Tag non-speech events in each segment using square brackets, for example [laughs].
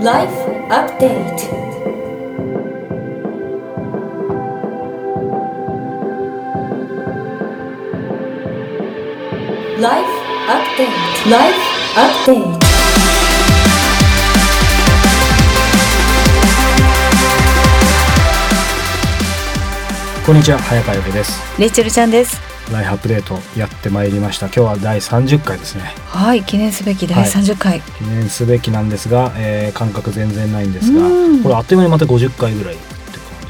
Life Update. ライフアップデートライフアップデートこんにちは早川由紀ですレイチェルちゃんです。ライフアップデートやってまいりました。今日は第30回ですね。はい、記念すべき第はい。30回。記念すべきなんですが、えー感覚全然ないんですがうん。これあっという間にまた50回ぐらいって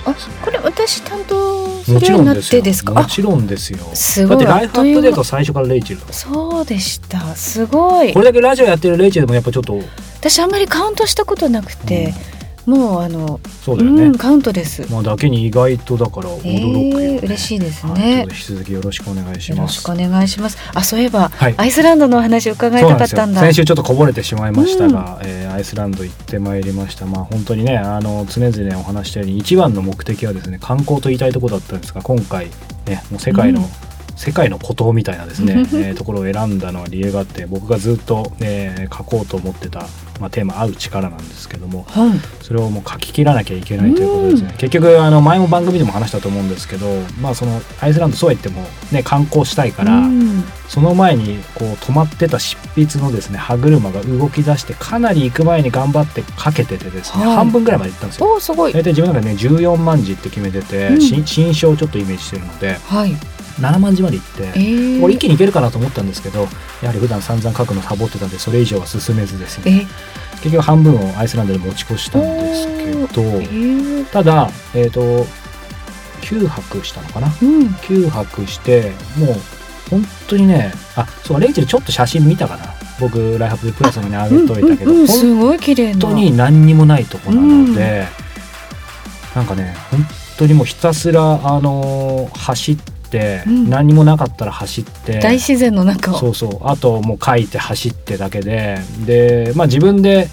感あじですね、これ私担当すもちるようになっろんですよてですか。あ、もちろんですよ。すごい。だってライフアップデート最初からレイチェルそうでした。すごい。こ。れだけラジオやってるレイチェルでもやっぱちょっと。私あんまりカウントしたことなくて、もうあの、そうだよね、うん、カウントです。まあだけに意外とだから驚くよ、ね。えー嬉しいですね。引き続きよろしくお願いしよます。ろしくお願いします。あ、そういえば、はい。アイスランドのお話を伺いたかったんだ。先週ちょっとこぼれてしまいましたが、えーアイスランド行ってまいりました。まあ本当にねあの常々お話ししたように一番の目的はですね観光と言いたいところだったんですが今回ねもう世界の、うん世界の孤島みたいなですね、えーところを選んだのは理由があって僕がずっと、えー書こうと思ってた、まあ、テーマ「会う力」なんですけども本。それをもう書き切らなきゃいけないということですね、結局あの前も番組でも話したと思うんですけど、まあ、そのアイスランドそうは言っても、ね、観光したいから、うんその前にこう止まってた執筆のですね歯車が動き出してかなり行く前に頑張ってかけててですね、はい半分ぐらいまで行ったんですよ。おーすごい。大体自分の中でね14万字って決めてて、うん新新書をちょっとイメージしてるのではい。7万字まで行って、えー、これ一気にいけるかなと思ったんですけどやはり普段散々書くのサボってたんでそれ以上は進めずですね。え、結局半分をアイスランドで持ち越したんですけどえー、ただえっ、と9泊したのかな？うん。9泊してもう本当にねあそうレイチェルちょっと写真見たかな？僕ライハブでプラスに上げといたけど、うん。うん。うん、本すごい綺麗な。当に何にもないとこなので、なんかね本当にもうひたすらあのー走って、うん。何にもなかったら走って。大自然の中を。そうそう。あともう書いて走ってだけで。でまあ自分で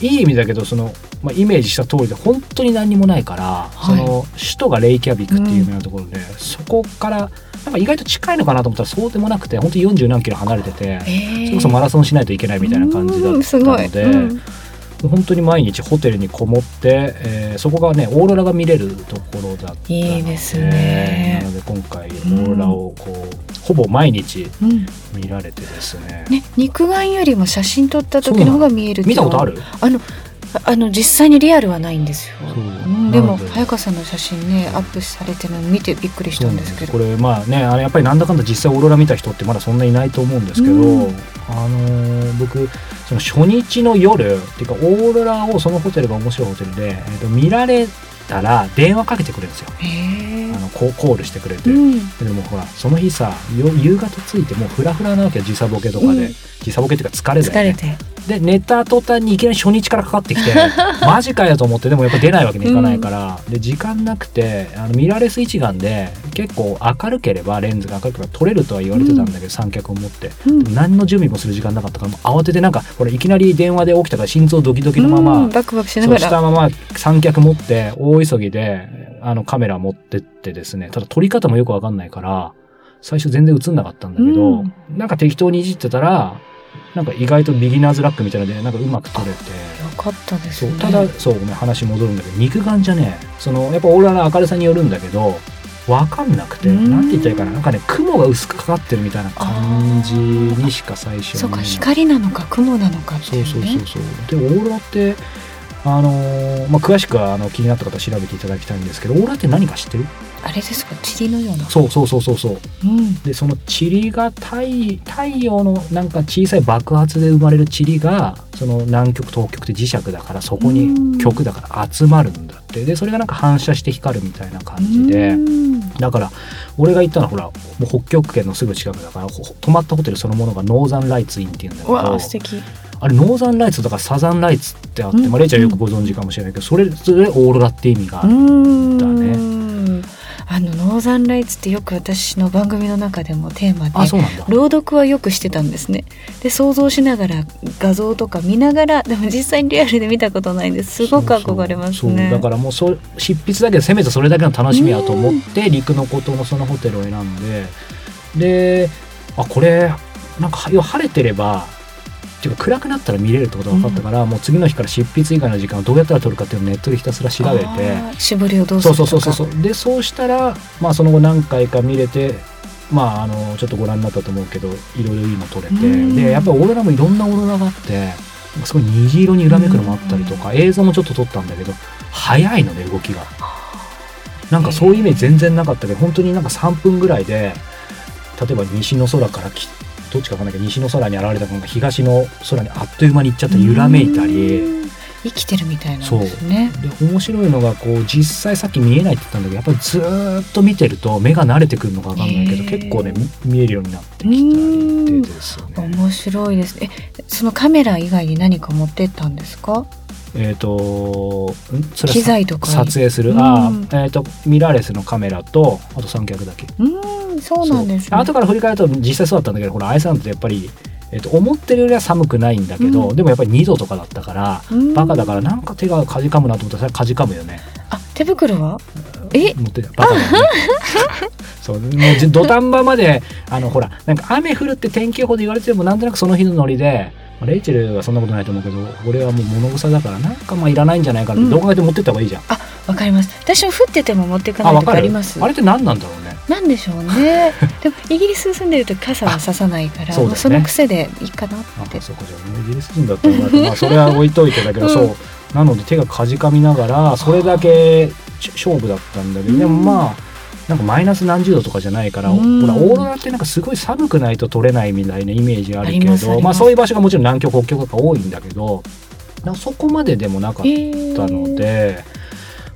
いい意味だけどその、まあ、イメージした通りで本当に何にもないから、はい。その首都がレイキャビクっていう有名なところで、そこからなんか意外と近いのかなと思ったらそうでもなくて本当に40何キロ離れてて、えー。それこそマラソンしないといけないみたいな感じだったので。本当に毎日ホテルにこもって、えーそこがねオーロラが見れるところだったのでいいですね。なので今回オーロラをこう、ほぼ毎日うん。見られてですね。ね、肉眼よりも写真撮った時の方が見えるっていうのは見たことある？あのああの実際にリアルはないんですよ。でも早川さんの写真ねアップされてるの見てびっくりしたんですけど。これまあねあれやっぱりなんだかんだ実際オーロラ見た人ってまだそんないないと思うんですけど、うん。あのー僕その初日の夜っていうかオーロラをそのホテルが面白いホテルで、えーと見られたら電話かけてくれるんですよ。あのココールしてくれて、うん。でもほらその日さよ夕方着いてもうフラフラなわけよ時差ボケとかで、うん。時差ボケっていうか疲れだよね。てで寝た途端にいきなり初日からかかってきて [laughs] マジかよと思ってでもやっぱ出ないわけにいかないから、で時間なくてあのミラーレス一眼で結構明るければレンズが明るければ撮れるとは言われてたんだけど、三脚を持って。うん。何の準備もする時間なかったから慌ててなんかほらいきなり電話で起きたから心臓ドキドキのまま、うんバクバクしなそうがらしたまま三脚持って大急ぎであのカメラ持ってってですね。ただ撮り方もよくわかんないから最初全然映んなかったんだけど、うん。なんか適当にいじってたらなんか意外とビギナーズラックみたいなのでなんかうまく撮れて。よかったですね。そうただそうごめん話戻るんだけど肉眼じゃねそのやっぱオーロラの明るさによるんだけどわかんなくてうん。なんて言ったらいいかな。なんかね雲が薄くかかってるみたいな感じにしか最初そうか光なのか雲なのかってそいううね。そうそうそうでオーロラってあのーまあ、詳しくはあの気になった方は調べていただきたいんですけどオーロラって何か知ってる？あれですか塵のような。そうそうそうそうそう。うん。でその塵が太太陽のなんか小さい爆発で生まれる塵がその南極東極って磁石だからそこうん。に極だから集まるんだって。でそれがなんか反射して光るみたいな感じで。うん。だから俺が行ったのはほらもう北極圏のすぐ近くだからほ泊まったホテルそのものがノーザンライツインっていうんだけど。あ素敵。あれノーザンライツとかサザンライツってあって、うんまあ、レイちゃんよくご存知かもしれないけどそれそれでオーロラって意味があうる、んだねあのノーザンライツってよく私の番組の中でもテーマで朗読はよくしてたんですね。で想像しながら画像とか見ながらでも実際にリアルで見たことないんです。すごく憧れますね。だからもうそ執筆だけどせめてそれだけの楽しみやと思って陸の孤島のそのホテルを選んで。であこれなんか晴れてればっていうか暗くなったら見れるってことが分かったから、もう次の日から執筆以外の時間をどうやったら取るかっていうのをネットでひたすら調べて絞りをどうすそうるそうそうそうそう。でそうしたら、まあ、その後何回か見れてまああのちょっとご覧になったと思うけどいろいろいいの撮れてうん。でやっぱりオーロラもいろんなオーロラがあってすごい虹色に揺らめくのもあったりとか映像もちょっと撮ったんだけど早いのね動きが。なんかそういうイメージ全然なかったけど本当になんか3分ぐらいで例えば西の空からきどっちかわかんないけど西の空に現れたものが東の空にあっという間に行っちゃって揺らめいたり。うん。生きてるみたいなんですね。で面白いのがこう実際さっき見えないって言ったんだけどやっぱりずーっと見てると目が慣れてくるのかわかんないけどへー。結構ねみ見えるようになってきたりでですね面白いです。ねえそのカメラ以外に何か持ってったんですか？えっ、とん？それは機材とか。撮影する、うん。ああえっ、とミラーレスのカメラとあと三脚だけ。うんそうなんですね。後から振り返ると実際そうだったんだけどこのアイスランドってやっぱり、えー、と思ってるよりは寒くないんだけど、うん。でもやっぱり2度とかだったから、うん。バカだからなんか手がかじかむなと思ったらかじかむよね。あ手袋は？え？持ってたバカだ [laughs] そう。もうじ土壇場まであのほらなんか雨降るって天気予報で言われてもなんとなくその日のノリでまあレイチェルはそんなことないと思うけど俺はもう物臭だからなんかまあいらないんじゃないかなってうん。どう考えても持ってった方がいいじゃん、わかります。私も降ってても持っていかない時あわかるあります。あれって何なんだろうね。なんでしょうね。[laughs] でもイギリス住んでると傘はささないからそね。その癖でいいかなって。あそうかじゃあイギリス人だったらまあそれは置いといてだけど、うん。そう。なので手がかじかみながらそれだけち勝負だったんだけど、でもまあなんかマイナス何十度とかじゃないから、うん。ほらオーロラってなんかすごい寒くないと撮れないみたいなイメージあるけどまあそういう場所がもちろん南極北極とか多いんだけどそこまででもなかったので、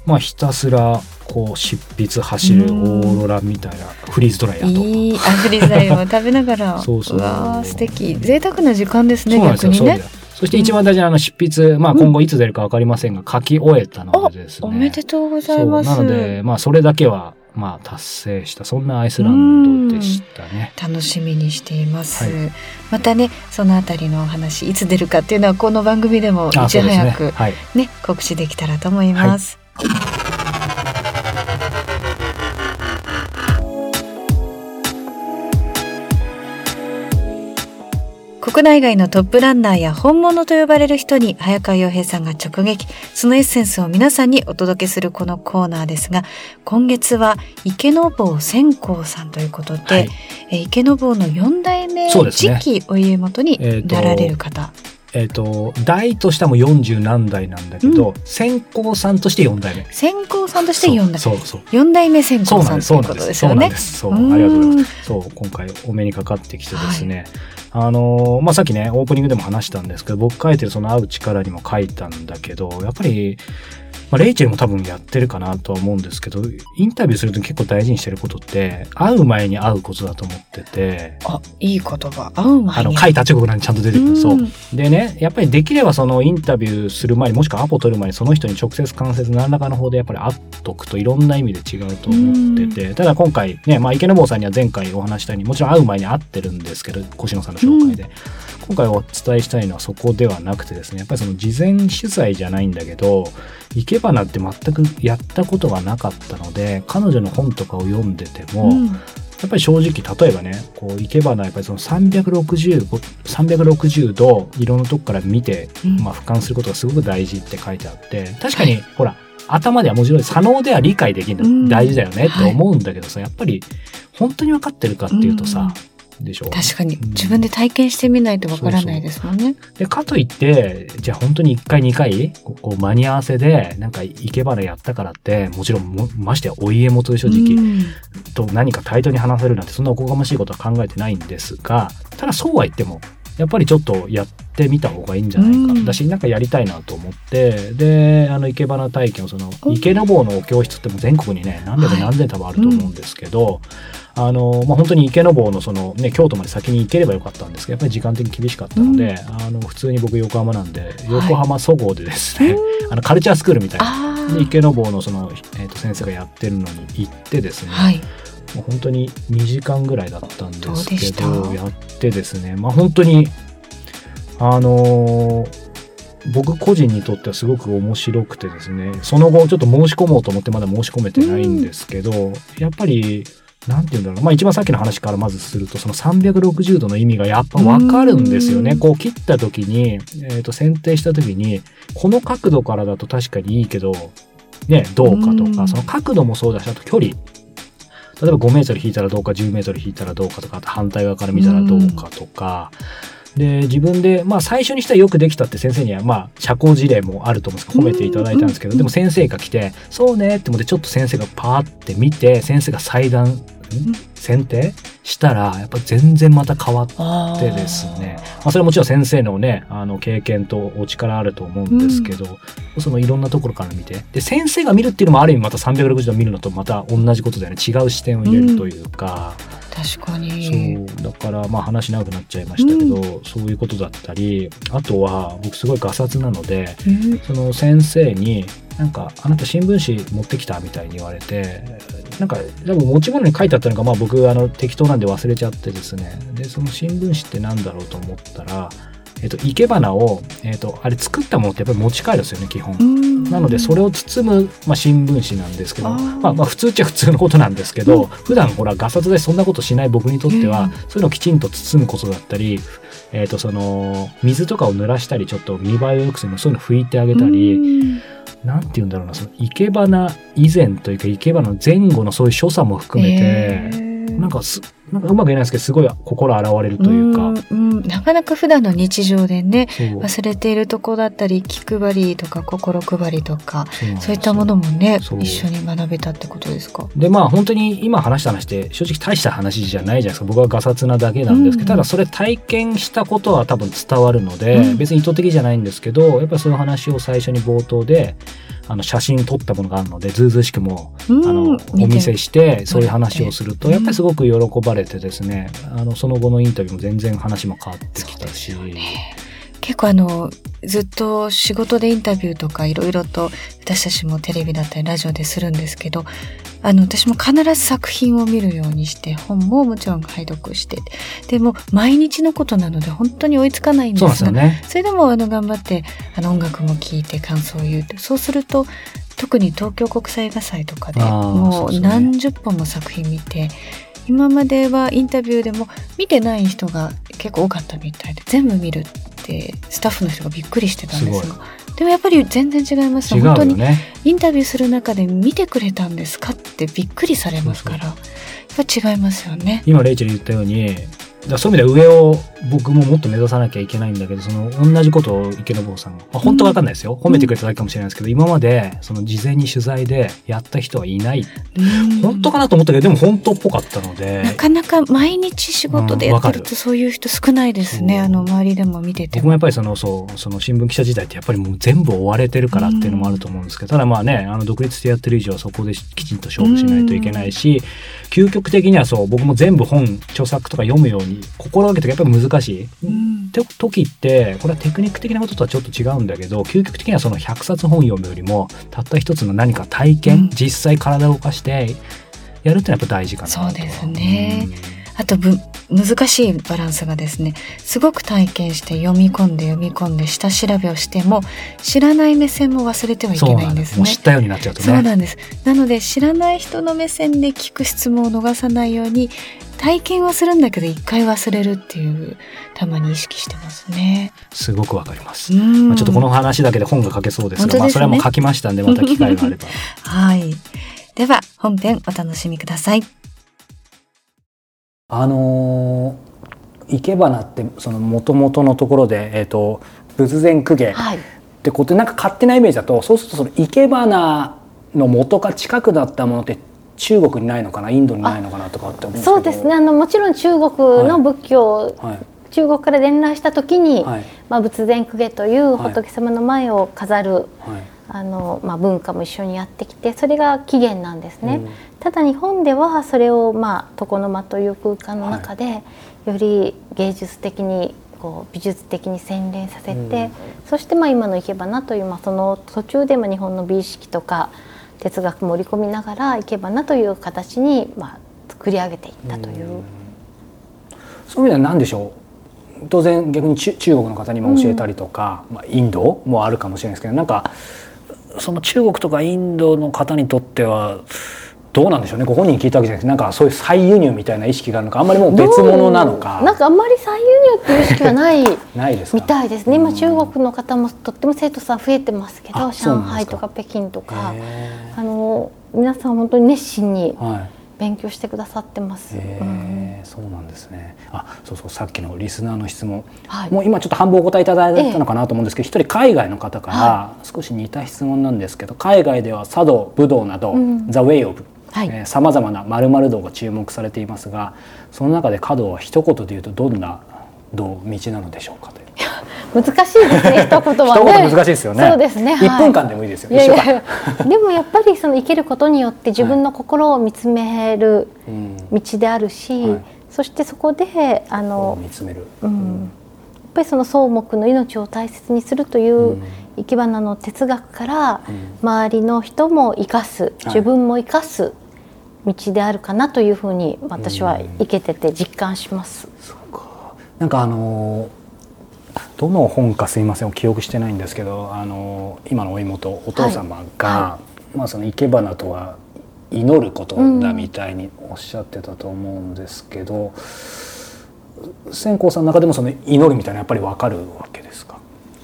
まあひたすらこう執筆走るオーロラみたいなフリーズドライヤーと。いいアフリザイを食べながら。[laughs] そうそう。わー素敵。贅沢な時間ですね逆にね。そして一番大事なあの執筆、まあ今後いつ出るかわかりませんが、書き終えたのでですね。おめでとうございます。なので、まあそれだけは、まあ達成した、そんなアイスランドでしたね。楽しみにしています、はいまたねそのあたりのお話いつ出るかっていうのはこの番組でもいあ、ちそうですね。早くはい。ね告知できたらと思います、国内外のトップランナーや本物と呼ばれる人に早川洋平さんが直撃そのエッセンスを皆さんにお届けするこのコーナーですが今月は池坊千光さんということで、はいえー池坊の4代目次期お家元になられる方、えっ、と、代としてはもう40何代なんだけど、先行さんとして4代目。千光さんとして4代そうそうそう。四代目千そうなんです、光さんといううことで。すすよね。そう、ありがとうございます。そう、今回お目にかかってきてですね。あのーまあ、さっきね、オープニングでも話したんですけど、僕書いてるその会う力にも書いたんだけど、やっぱり、まあ、レイチェルも多分やってるかなとは思うんですけど、インタビューするとき結構大事にしてることって、会う前に会うことだと思ってて、あ、いい言葉。会う前に。あの、書いた直後なんでちゃんと出てくる。そううん。でね、やっぱりできればそのインタビューする前にもしくはアポ取る前にその人に直接間接何らかの方でやっぱり会っとくといろんな意味で違うと思ってて、ただ今回ね、まあ池坊さんには前回お話したようにもちろん会う前に会ってるんですけど、越野さんの紹介で。今回お伝えしたいのはそこではなくてですね、やっぱりその事前取材じゃないんだけど、生け花って全くやったことがなかったので、彼女の本とかを読んでても、うん。やっぱり正直、例えばね、こう、生け花、やっぱりその360、360度、いろんなとこから見て、うん。まあ、俯瞰することがすごく大事って書いてあって、確かに、ほら、頭ではもちろん左脳では理解できるうん。の大事だよねって思うんだけどさ、やっぱり、本当に分かってるかっていうとさ、でしょ。確かに。うん。自分で体験してみないとわからないですもんね。で、かといって、じゃあ本当に1回2回、こうこう間に合わせで、なんか生け花やったからって、もちろんも、ましてやお家元で正直、うん。と何か対等に話せるなんてそんなおこがましいことは考えてないんですがただそうは言ってもやっぱりちょっとやってみた方がいいんじゃないか、うん。だしなんかやりたいなと思ってであの生け花体験をそのうん。池坊の教室ってもう全国にね何百はい。何千多分あると思うんですけど、あのまあ、本当に池坊のその、ね、京都まで先に行ければよかったんですけどやっぱり時間的に厳しかったので、あの普通に僕横浜なんで横浜そごうでですね、[laughs] あのカルチャースクールみたいな。池坊のその、えーと先生がやってるのに行ってですね、あ。はい。もう本当に2時間ぐらいだったんですけたどやってですねまあ本当にあのー僕個人にとってはすごく面白くてですねその後ちょっと申し込もうと思ってまだ申し込めてないんですけど、やっぱりなんて言うんだろう。まあ一番さっきの話からまずすると、その360度の意味がやっぱわかるんですよね。うんこう切った時に、えっ、と、剪定した時に、この角度からだと確かにいいけど、ね、どうかとか、うんその角度もそうだし、あと距離。例えば5メートル引いたらどうか、10メートル引いたらどうかとか、あと反対側から見たらどうかとか、で、自分で、まあ最初にしてはよくできたって先生には、まあ社交辞令もあると思うんですけど、褒めていただいたんですけど、うん。でも先生が来て、そうねって思ってちょっと先生がパーって見て、先生が裁断、ん？選定したら、やっぱ全然また変わってでですね、まあ、それはもちろん先生のね、あの経験とお力あると思うんですけど、そのいろんなところから見て、で、先生が見るっていうのもある意味また360度見るのとまた同じことだよね。違う視点を入れるというか、確かそに。う、だからまあ話長くなっちゃいましたけど、そういうことだったり、あとは僕すごいガサツなので、うん。その先生に、なんか、あなた新聞紙持ってきたみたいに言われて、なんか、でも持ち物に書いてあったのが、まあ僕、あの、適当なんで忘れちゃってですね。で、その新聞紙ってなんだろうと思ったら、えっと、生け花を、えっと、あれ作ったものってやっぱり持ち帰るんですよね、基本。うん。なので、それを包む、まあ、新聞紙なんですけど、まあ、まあ、普通っちゃ普通のことなんですけど、普段ほら、ガサツでそんなことしない僕にとっては、うん。そういうのをきちんと包むことだったり、えっ、と、その、水とかを濡らしたり、ちょっと見栄えを良くするの、そういうの拭いてあげたり、うん。なんて言うんだろうな、その、生け花以前というか、生け花の前後のそういう所作も含めへて、ーなんかす、なんかうまく言えないですけど、すごい心洗われるというか、んうん。なかなか普段の日常でね、忘れているとこだったり、気配りとか心配りとか、そういったものもね一緒に学べたってことですか？でまあ本当に今話した話って正直大した話じゃないじゃないですか。僕はガサツなだけなんですけど、うん。ただそれ体験したことは多分伝わるので、うん。別に意図的じゃないんですけどやっぱりその話を最初に冒頭であの写真撮ったものがあるのでずうずうしくもうん。あのお見せしてそういう話をするとうん。やっぱりすごく喜ばれてですねあのその後のインタビューも全然話も変わってきたし。結構あの、ずっと仕事でインタビューとかいろいろと私たちもテレビだったりラジオでするんですけど、あの、私も必ず作品を見るようにして、本ももちろん拝読して、でも毎日のことなので本当に追いつかないんですがそね。それでもあの頑張ってあの音楽も聴いて感想を言う。ってそうすると特に東京国際映画祭とかでもそう何十本も作品見て今まではインタビューでも見てない人が結構多かったみたいで全部見る。ってスタッフの人がびっくりしてたんですすがでもやっぱり全然違います違う本当に。インタビューする中で見てくれたんですかってびっくりされますからやっぱ違いますよね。今レイチェル言ったようにだそういう意味では上を僕ももっと目指さなきゃいけないんだけどその同じことを池坊さんが、まあ、本当は分かんないですよ、褒めてくれただけかもしれないですけど今までその事前に取材でやった人はいない、うん。本当かなと思ったけどでも本当っぽかったので。なかなか毎日仕事でやってるとそういう人少ないですね。そう。あの周りでも見てても。僕もやっぱりそのそうその新聞記者時代ってやっぱりもう全部追われてるからっていうのもあると思うんですけど、ただまあねあの独立してやってる以上はそこできちんと勝負しないといけないし、究極的にはそう僕も全部本著作とか読むように心がけてやっぱり難しい。うん。って時ってこれはテクニック的なこととはちょっと違うんだけど究極的にはその100冊本読むよりもたった一つの何か体験、うん。実際体を動かしてやるってのはやっぱ大事かなとそうですね。あとぶ難しいバランスがですねすごく体験して読み込んで読み込んで下調べをしても知らない目線も忘れてはうんいけないんですね。もう知ったようになっちゃうとね。そうなんです。なので知らない人の目線で聞く質問を逃さないように体験はするんだけど一回忘れるっていうたまに意識してますね。すごくわかります、うん。まあ、ちょっとこの話だけで本が書けそうですがね。まあ、それはもう書きましたんでまた機会があれば。[laughs] はい。では本編お楽しみください。あのー、生け花ってその元々のところで、えー、と仏前公家はい、ってことでなんか勝手なイメージだとそうするとその生け花の元が近くだったものって中国にないのかなインドにないのかなとかって思うんですけど。そうですね。あのもちろん中国の仏教、はい。中国から伝来した時に、はい。まあ、仏前公家という仏様の前を飾る、はいあのまあ、文化も一緒にやってきてそれが起源なんですね。うん。ただ日本ではそれを、まあ、床の間という空間の中で、より芸術的にこう美術的に洗練させて、うん。そしてまあ今の生け花という、まあ、その途中でまあ日本の美意識とか哲学も織り込みながら生け花という形にまあ作り上げていったという。そういう意味では何でしょう？当然逆に中中国の方にも教えたりとか、まあ、インドもあるかもしれないですけどなんかその中国とかインドの方にとってはどうなんでしょうね？ご本人に聞いたわけじゃなくてなんかそういう再輸入みたいな意識があるのかあんまりもう別物なのか。なんかあんまり再輸入っていう意識はない [laughs] ないですか？みたいですね今中国の方もとっても生徒さん増えてますけど上海とか北京とか。へあの皆さん本当に熱心にーはい勉強してくださってます。へうんえそうなんですね。あ、そうそうさっきのリスナーの質問、はいもう今ちょっと半分お答えいただいたのかなと思うんですけど、一人海外の方からは少し似た質問なんですけど、海外では茶道、武道など、うんザ・ウェイ・オブはいさまざまな〇〇道が注目されていますが、その中で華道は一言で言うとどんな道道なのでしょうかという。難しいですね [laughs] 一言はね。難しいですよね。そうですね。一はい分間でもいいですよ。いやいやでもやっぱりその生きることによって自分の心を見つめるうん道であるし、はいそしてそこであをの、見つめる。うん、やっぱりその草木の命を大切にするといううん生き花の哲学からうん周りの人も生かすい自分も生かす道であるかなというふうに私は生けてて実感します。なんかあのーどの本かすいません記憶してないんですけど、あのー今のお妹お父様が、はまあその生け花とは祈ることだみたいにおっしゃってたと思うんですけど、千光さんの中でもその祈るみたいなやっぱりわかるわけですか？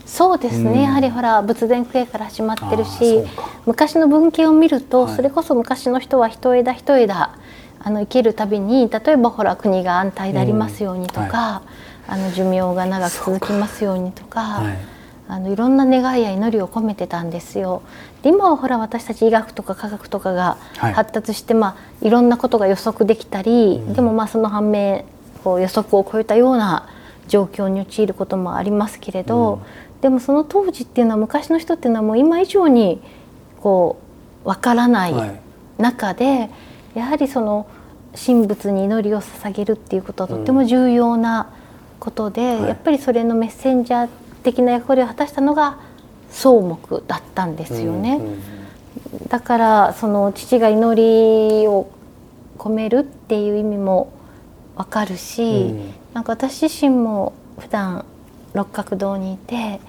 そうですね、うん。やはりほら仏前区営から始まってるし昔の文献を見ると、はい。それこそ昔の人は一枝一枝あの生きるたびに例えばほら国が安泰でありますようにとか、あの寿命が長く続きますようにとか。はい。あのいろんな願いや祈りを込めてたんですよ。で今はほら私たち医学とか科学とかがはい。発達して、まあいろんなことが予測できたり、でもまあその反面こう予測を超えたような状況に陥ることもありますけれど、でもその当時っていうのは昔の人っていうのはもう今以上にこうわからないはい。中で、やはりその神仏に祈りを捧げるっていうことはとっても重要なことで、はい。やっぱりそれのメッセンジャー的な役割を果たしたのが草木だったんですよね。うんうんだからその父が祈りを込めるっていう意味もわかるし、うん。なんか私自身も普段六角堂にいて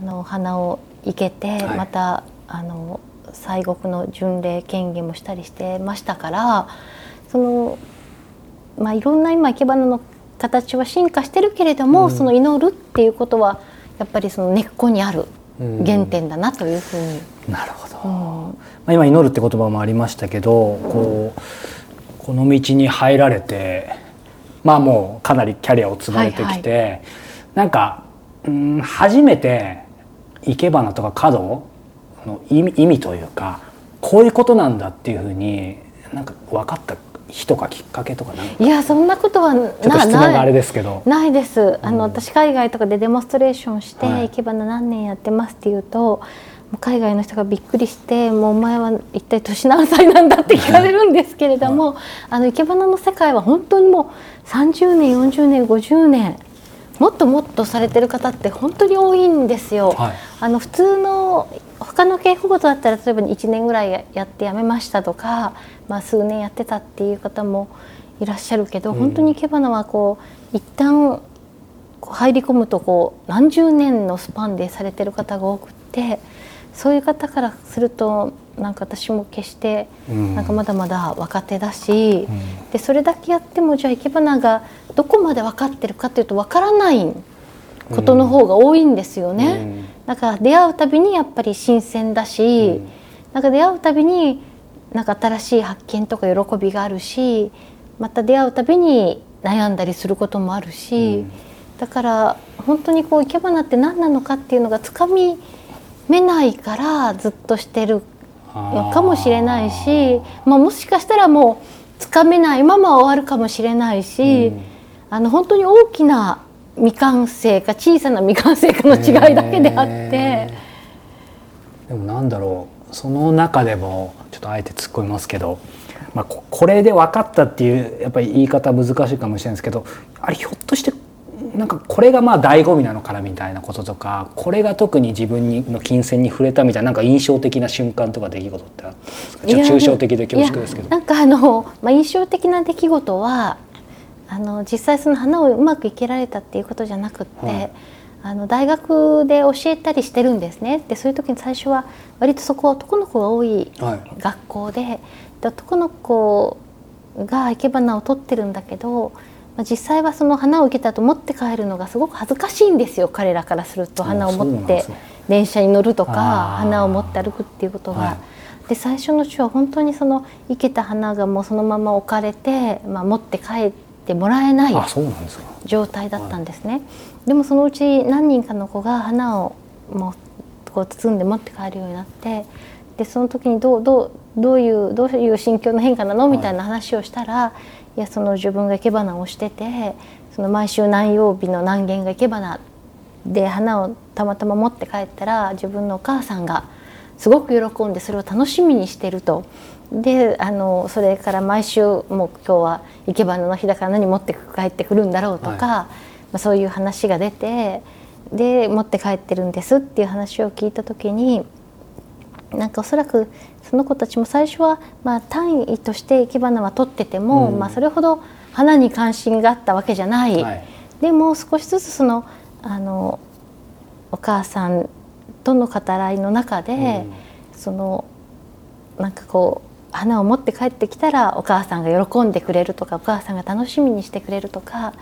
あのお花を生けて、はい。またあの西国の巡礼権限もしたりしてましたからそのまあいろんな今生け花の形は進化してるけれども、うんその祈るっていうことはやっぱりその根っこにあるうん原点だなというふうに。なるほど。うんまあ、今祈るって言葉もありましたけどこうこの道に入られてまあもうかなりキャリアを積まれてきて、なんかうん初めて生け花とか華道の意味意味というかこういうことなんだっていうふうになんか分かった日とかきっかけとかいやそんなことはなちょっと質問があれないですけど。ないですあの、私海外とかでデモンストレーションしてはい「生け花何年やってます」って言うと海外の人がびっくりして「もうお前は一体年何歳なんだ?」って聞かれるんですけれども、あの生け花の世界は本当にもう30年40年50年もっともっとされてる方って本当に多いんですよ。はいあの普通の他の稽古事だったら例えば1年ぐらいやってやめましたとか、まあ、数年やってたっていう方もいらっしゃるけど、うん。本当に生け花はこう一旦こう入り込むとこう何十年のスパンでされてる方が多くってそういう方からするとなんか私も決してうん。なんかまだまだ若手だし、うん。でそれだけやってもじゃあ生け花がどこまで分かってるかっていうと分からないことの方が多いんですよね。うんだから出会うたびにやっぱり新鮮だし、うん。なんか出会うたびになんか新しい発見とか喜びがあるしまた出会うたびに悩んだりすることもあるし、うん。だから本当にこう生け花って何なのかっていうのがつかみめないからずっとしてるのかもしれないしまあ、もしかしたらもうつかめないまま終わるかもしれないし、うん。あの本当に大きな未完成か小さな未完成かの違いだけであって。でもなんだろうその中でもちょっとあえて突っ込みますけど、まあ、ここれで分かったっていうやっぱり言い方難しいかもしれないですけどあれひょっとしてなんかこれがまあ醍醐味なのかなみたいなこととかこれが特に自分にの金銭に触れたみたいななんか印象的な瞬間とか出来事ってちょっと抽象的で恐縮ですけど。なんかあの、まあ、印象的な出来事はあの実際その花をうまく生けられたっていうことじゃなくって、はい。あの大学で教えたりしてるんですね。でそういう時に最初は割とそこは男の子が多いはい。学校でで男の子が生け花を取ってるんだけど、まあ、実際はその花を受けたと持って帰るのがすごく恥ずかしいんですよ。彼らからすると花を持って電車に乗るとか花を持って歩くっていうことが。はい。で最初のうちは本当にその生けた花がもうそのまま置かれて、まあ、持って帰ってもらえない状態だったんですね、でもそのうち何人かの子が花をもうこう包んで持って帰るようになってでその時にどうどうどういうどういう心境の変化なのみたいな話をしたら、い、やその自分が生け花をしててその毎週何曜日の何軒が生け花で花をたまたま持って帰ったら自分のお母さんがすごく喜んでそれを楽しみにしてると。であのそれから毎週もう今日は生け花の日だから何持って帰ってくるんだろうとか、はい。まあ、そういう話が出てで持って帰ってるんですっていう話を聞いた時になんかおそらくその子たちも最初はまあ単位として生け花は取ってても、うん。まあ、それほど花に関心があったわけじゃない、はい。でも少しずつそのあのお母さんとの語らいの中で、そのなんかこう花を持って帰ってきたらお母さんが喜んでくれるとかお母さんが楽しみにしてくれるとか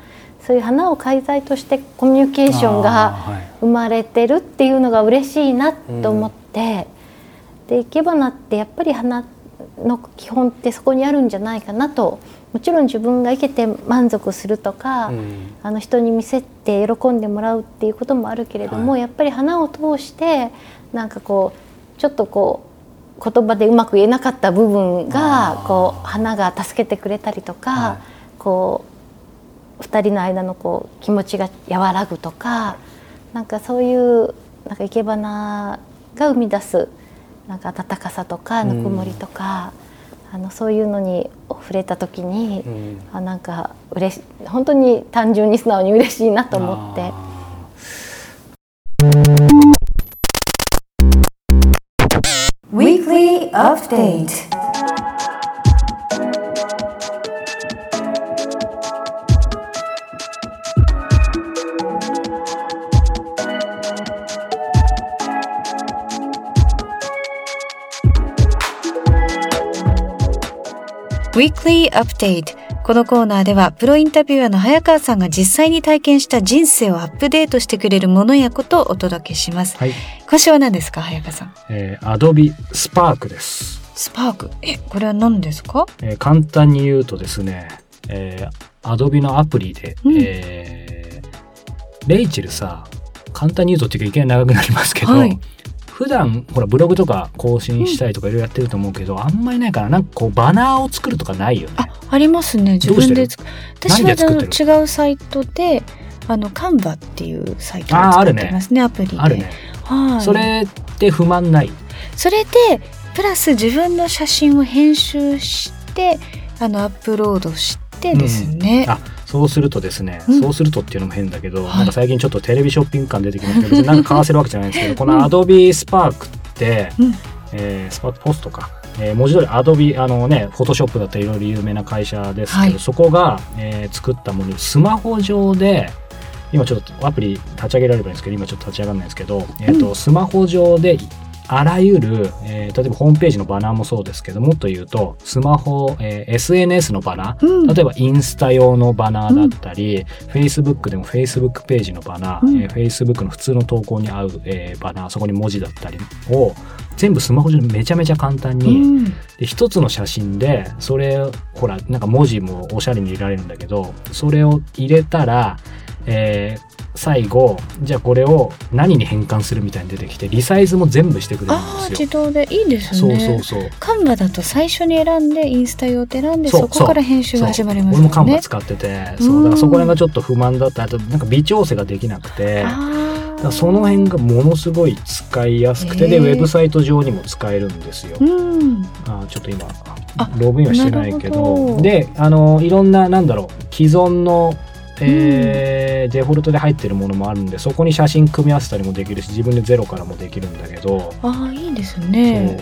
そういう花を介在としてコミュニケーションがはい。生まれてるっていうのが嬉しいなと思って、で生け花ってやっぱり花の基本ってそこにあるんじゃないかなともちろん自分が生けて満足するとか、うん。あの人に見せて喜んでもらうっていうこともあるけれども、はいやっぱり花を通してなんかこうちょっとこう言葉でうまく言えなかった部分がこう花が助けてくれたりとか、はい。こう2人の間のこう気持ちが和らぐとかなんかそういうなんか生け花が生み出すなんか温かさとかぬくもりとか、あのそういうのに触れた時に、うん。あなんか嬉し本当に単純に素直に嬉しいなと思って。Update. Weekly Update このコーナーではプロインタビュアーの早川さんが実際に体験した人生をアップデートしてくれるものやことをお届けします。はい、今週は何ですか早川さん？えー、Adobe Spark です、スパーク。え、これは何ですか？えー簡単に言うとですね、えー、Adobe のアプリで、うんえーレイチェルさ簡単に言うとっていうかいきなり長くなりますけど、はい普段ほらブログとか更新したりとかいろいろやってると思うけど、あんまりないからなんかこうバナーを作るとかないよね。あ、ありますね。自分で作私は違うサイトで、あの、カンバっていうサイトを使ってますね、アプリで。あるね。はい。それって不満ない？それでプラス自分の写真を編集してあのアップロードしてですね、あそうするとですね、うん。そうするとっていうのも変だけど、はい。なんか最近ちょっとテレビショッピング感出てきました。けど別になんか買わせるわけじゃないんですけど [laughs] この Adobe Spark って、うん。えースパークポストか、えー文字通り Adobe あのねフォトショップだったりいろいろ有名な会社ですけど、はい。そこが、えー作ったものスマホ上で今ちょっとアプリ立ち上げられればいいんですけど今ちょっと立ち上がらないんですけど、えーとスマホ上であらゆる、えー例えばホームページのバナーもそうですけどもっと言うとスマホ、えー SNS のバナー、うん。例えばインスタ用のバナーだったり、Facebook でも Facebook ページのバナー、うん。えー Facebook の普通の投稿に合う、えーバナーそこに文字だったりを全部スマホ上でめちゃめちゃ簡単に、うん。で一つの写真でそれほらなんか文字もおしゃれに入れられるんだけどそれを入れたら、えー最後じゃあこれを何に変換するみたいに出てきてリサイズも全部してくれるんですよ。自動でいいですそうねそうそう。カンバだと最初に選んでインスタ用って選んでそこから編集が始まりますそう俺もカンバね使ってて、そうだからそこら辺がちょっと不満だった。あとなんか微調整ができなくてその辺がものすごい使いやすくて、でウェブサイト上にも使えるんですよ。うん。あちょっと今あログインはしてないけど。であのいろんななんだろう既存の、えーデフォルトで入ってるものもあるんでそこに写真組み合わせたりもできるし自分でゼロからもできるんだけど、ああいいですね。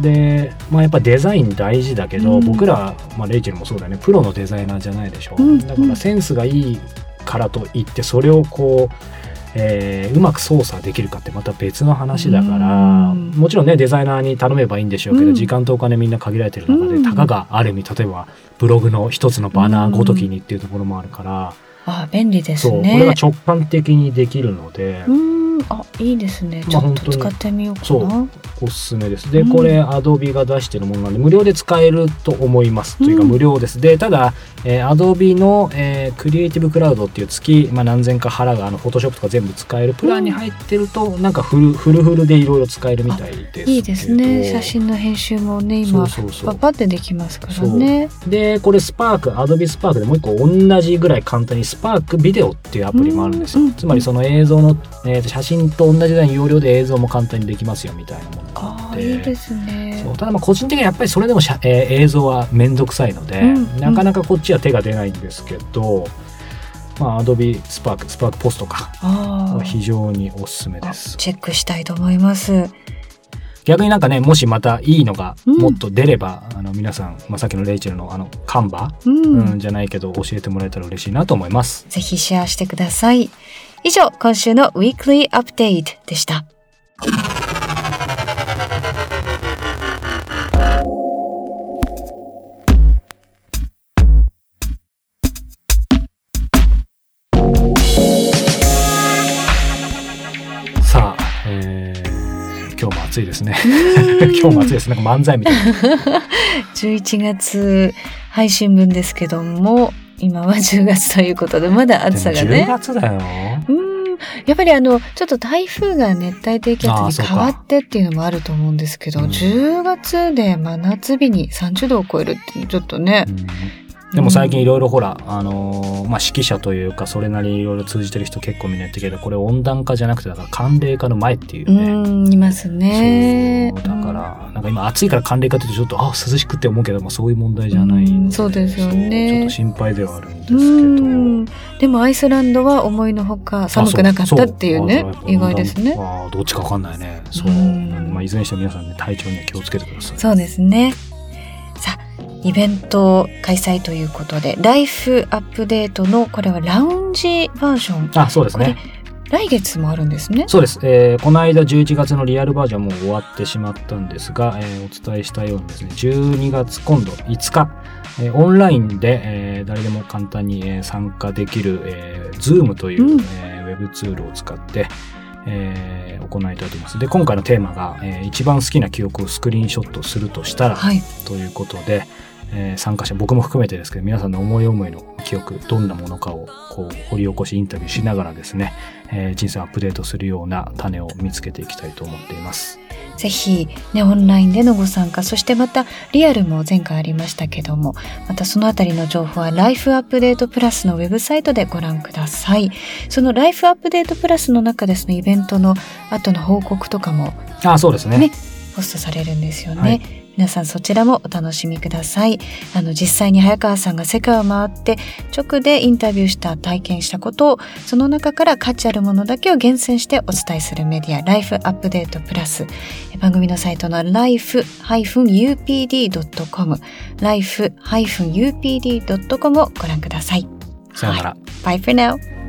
で、まあ、やっぱデザイン大事だけど、うん。僕ら、まあ、レイチェルもそうだよね。プロのデザイナーじゃないでしょ、うんだからセンスがいいからといってそれをこうえーうまく操作できるかってまた別の話だからうん。もちろんねデザイナーに頼めばいいんでしょうけど、うん。時間とお金みんな限られてる中で、うん。たかがある意味例えばブログの一つのバナーごときにっていうところもあるから、あ便利ですそうこれねが直感的にできるので、うんあいいですねちょっと使ってみようかそうなおすすめです。で、うんこれ、アドビが出してるものなんで、無料で使えると思います。というか、うん無料です。で、ただ、えー、アドビの、えークリエイティブクラウドっていう月、まあ、何千か払う、あの、フォトショップとか全部使えるプランに入ってると、なんかフル、フルフルでいろいろ使えるみたいです。いいですね写真の編集もねそ今うそうそう。パパってできますからねで、これスパーク、アドビスパークでもう一個同じぐらい簡単にスパークビデオっていうアプリもあるんですよ。うんつまりその映像の、えーと写真と同じぐらいの容量で映像も簡単にできますよみたいなものがあって。いいですね。そうただまあ個人的にはやっぱりそれでもしゃ、えー映像は面倒くさいので、うんなかなかこっちは手が出ないんですけど、まあ、Adobe スパークスパー。クポストか非常におすすめであすチェックしたいと思います。逆になんかねもしまたいいのがうん。もっと出れば、あの皆さん、まあ、さっきのレイチェルのあのカンバ、うん、うん、じゃないけど教えてもらえたら嬉しいなと思います。ぜひシェアしてください以上今週のウィークリーアップデートでした。さあ、えー今日も暑いですね。[laughs] 今日も暑いです。なんか漫才みたいな。[laughs] 11月配信分ですけども今は10月ということでまだ暑さがでも10ね月だよ。うん。やっぱりあのちょっと台風が熱帯低気圧に変わってっていうのもあると思うんですけど、うん。10月で真夏日に30度を超えるってちょっとね、うんでも最近いろいろほら、あのーまあ、指揮者というか、それなりにいろいろ通じてる人結構みんな言ってるけど、これ温暖化じゃなくて、だから寒冷化の前っていううね。んいますねそうだから、なんか今暑いから寒冷化って言うとちょっと、あ、涼しくって思うけど、まあ、そういう問題じゃないうんのでそうですよねちょっと心配ではあるんですけうど。んでもアイスランドは思いのほか寒くなかったっていうねうそう意外ですねああどっちかわかんないね。そう。うんまあ、いずれにしても皆さんね、体調には気をつけてください。そうですねイベント開催ということでライフアップデートのこれはラウンジバージョン。あ、そうですね。来月もあるんですね？そうです、えーこの間11月のリアルバージョンも終わってしまったんですが、えーお伝えしたようにですね12月今度5日、えーオンラインで、えー誰でも簡単に、えー参加できる、えー、Zoom という、うん。えーウェブツールを使って、えー行いたいと思います。で今回のテーマが、えー一番好きな記憶をスクリーンショットするとしたら、はい。ということで、えー参加者僕も含めてですけど皆さんの思い思いの記憶どんなものかをこう掘り起こしインタビューしながらですね、えー人生をアップデートするような種を見つけていきたいと思っています。ぜひ、ね、オンラインでのご参加、そしてまたリアルも前回ありましたけども、またそのあたりの情報はライフアップデートプラスのウェブサイトでご覧ください。そのライフアップデートプラスの中でそのイベントの後の報告とかもあそうですねねポストされるんですよね。はい皆さんそちらもお楽しみください。あの実際に早川さんが世界を回って直でインタビューした体験したことをその中から価値あるものだけを厳選してお伝えするメディアライフアップデートプラス番組のサイトの life-upd.com life-upd.com をご覧ください。さよなら。Bye for now.